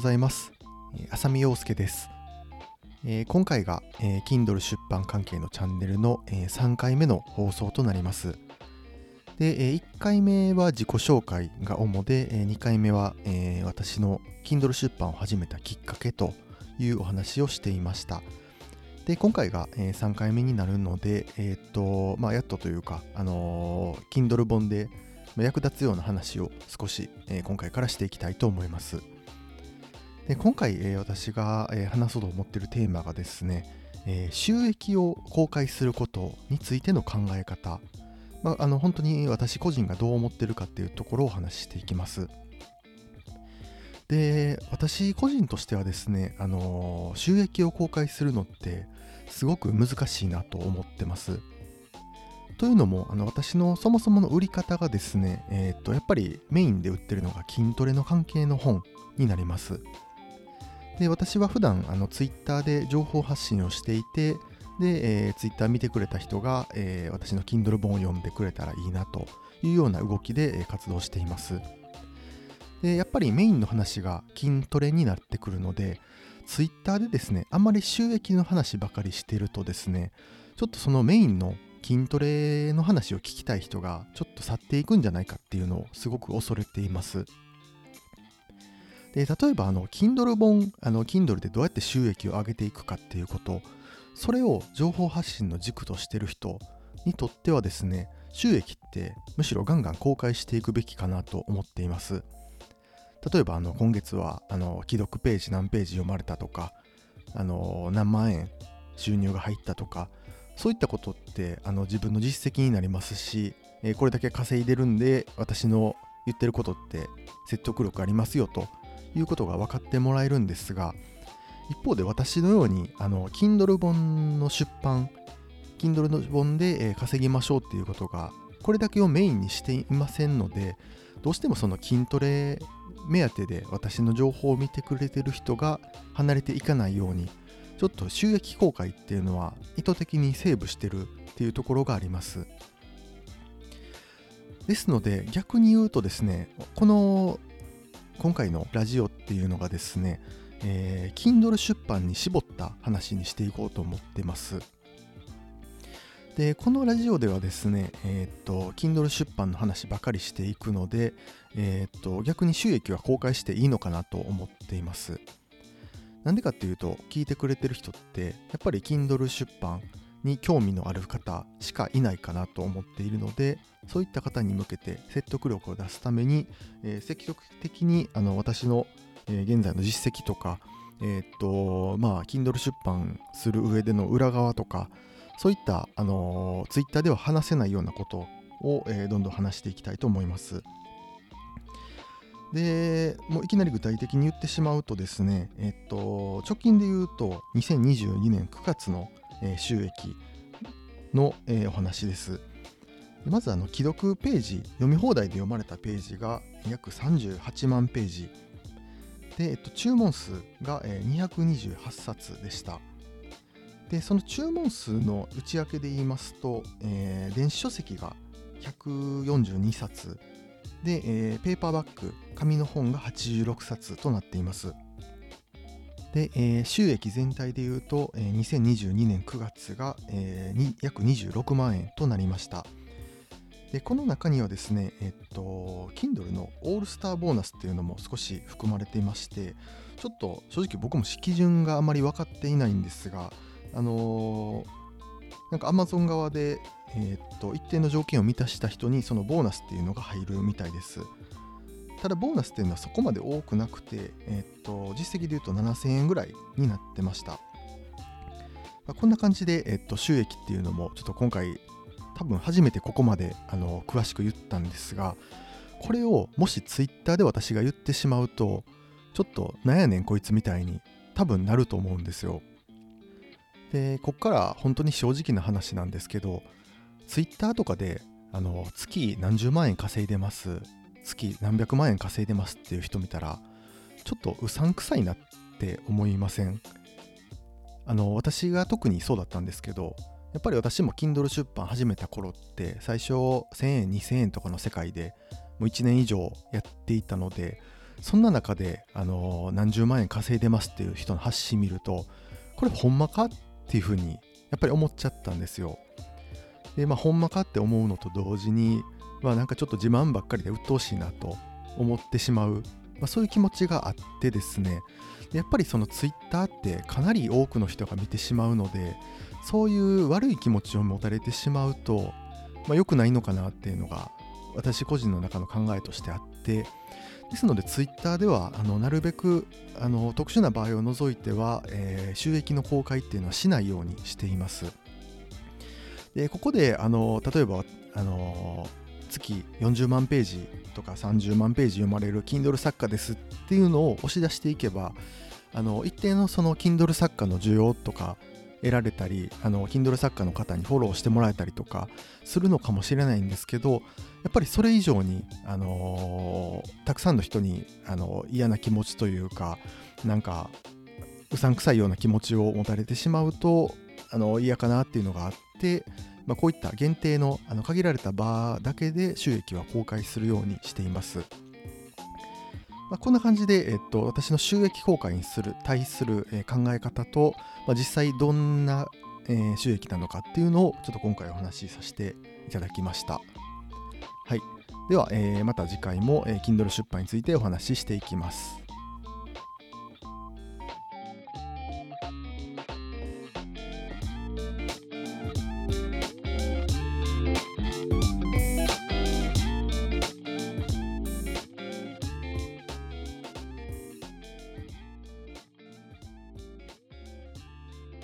ございます。浅見陽介です、えー、今回が、えー、Kindle 出版関係のチャンネルの、えー、3回目の放送となります。で、えー、1回目は自己紹介が主で、えー、2回目は、えー、私の Kindle 出版を始めたきっかけというお話をしていました。で今回が、えー、3回目になるので、え、っとまあ、やっとというか、あのー、Kindle 本で役立つような話を少し、えー、今回からしていきたいと思います。で今回、え、私が、え、話そうと思ってるテーマがですね、え、収益を公開することについての考え方、まあ、あの本当に私個人がどう思ってるかっていうところをお話ししていきます。で私個人としてはですね、あの収益を公開するのってすごく難しいなと思ってます。というのもあの私のそもそもの売り方がですね、えー、とやっぱりメインで売ってるのが筋トレの関係の本になります。で私は普段あのツイッターで情報発信をしていてで、えー、ツイッター見てくれた人が、えー、私の Kindle 本を読んでくれたらいいなというような動きで、活動しています。でやっぱりメインの話が筋トレになってくるのでツイッターでですねあんまり収益の話ばかりしてるとですねちょっとそのメインの筋トレの話を聞きたい人がちょっと去っていくんじゃないかっていうのをすごく恐れています。で例えばあの Kindle 本あの Kindle でどうやって収益を上げていくかっていうこと。それを情報発信の軸としてる人にとってはですね収益ってむしろガンガン公開していくべきかなと思っています。例えばあの今月はあの既読ページ何ページ読まれたとかあの何万円収入が入ったとかそういったことってあの自分の実績になりますし、え、これだけ稼いでるんで私の言ってることって説得力ありますよということが分かってもらえるんですが一方で私のようにあの Kindle 本の出版 Kindle の本で、え稼ぎましょうっていうことがこれだけをメインにしていませんのでどうしてもその筋トレ目当てで私の情報を見てくれてる人が離れていかないようにちょっと収益公開っていうのは意図的にセーブしてるっていうところがあります。ですので逆に言うとですね、この今回のラジオっていうのがですね、えー、Kindle 出版に絞った話にしていこうと思ってます。で、このラジオではですね、えー、っと、Kindle 出版の話ばかりしていくので、えー、っと、逆に収益は公開していいのかなと思っています。なんでかっていうと聞いてくれてる人ってやっぱり Kindle 出版に興味のある方しかいないかなと思っているのでそういった方に向けて説得力を出すために、えー、積極的にあの私の、え、現在の実績とかえー、っとまあ Kindle 出版する上での裏側とかそういった、あのー、Twitter では話せないようなことを、えー、どんどん話していきたいと思います。でもういきなり具体的に言ってしまうとですね、えっと、直近で言うと2022年9月の、え、収益の、え、お話です。まずあの既読ページ読み放題で読まれたページが約38万ページ。で、えっと、注文数が、228冊でした。でその注文数の内訳で言いますと、えー、電子書籍が142冊。で、えー、ペーパーバッグ紙の本が86冊となっています。で、えー、収益全体でいうと、えー、2022年9月が、えー、約26万円となりましたでこの中にはですね、えっと、Kindle のオールスターボーナスっていうのも少し含まれていましてちょっと正直僕も基準があまり分かっていないんですがあのーなんか Amazon 側で、えー、っと一定の条件を満たした人にそのボーナスっていうのが入るみたいです。ただボーナスっていうのはそこまで多くなくて、えー、っと実績で言うと7000円ぐらいになってました。まあ、こんな感じで、えー、っと収益っていうのもちょっと今回多分初めてここまであの詳しく言ったんですがこれをもし Twitter で私が言ってしまうとちょっとなんやねんこいつみたいに多分なると思うんですよ。でこっから本当に正直な話なんですけど Twitter とかであの月何十万円稼いでます月何百万円稼いでますっていう人見たらちょっとうさんくさいなって思いません？あの私が特にそうだったんですけどやっぱり私も Kindle 出版始めた頃って最初1000円2000円とかの世界でもう1年以上やっていたのでそんな中で、あの何十万円稼いでますっていう人の発信見るとこれほんまかっていうふうにやっぱり思っちゃったんですよ。でまあほんまかって思うのと同時に、まあ、なんかちょっと自慢ばっかりで鬱陶しいなと思ってしまう、まあ、そういう気持ちがあってですねやっぱりそのツイッターってかなり多くの人が見てしまうのでそういう悪い気持ちを持たれてしまうと、まあ、良くないのかなっていうのが私個人の中の考えとしてあってですのでツイッターではあのなるべくあの特殊な場合を除いては、えー、収益の公開っていうのはしないようにしています。でここであの例えばあの月40万ページとか30万ページ読まれる Kindle 作家ですっていうのを押し出していけばあの一定のその Kindle 作家の需要とか得られたりあの Kindle 作家の方にフォローしてもらえたりとかするのかもしれないんですけどやっぱりそれ以上に、あのー、たくさんの人に、あの嫌な気持ちというかなんかうさんくさいような気持ちを持たれてしまうとあの嫌かなっていうのがあって、まあ、こういった限定のあの限られた場だけで収益は公開するようにしています。まあ、こんな感じで、えっと、私の収益公開にする対する、え考え方と、まあ、実際どんな、え、収益なのかっていうのをちょっと今回お話しさせていただきました。はい。では、えー、また次回も、え、Kindle 出版についてお話ししていきます。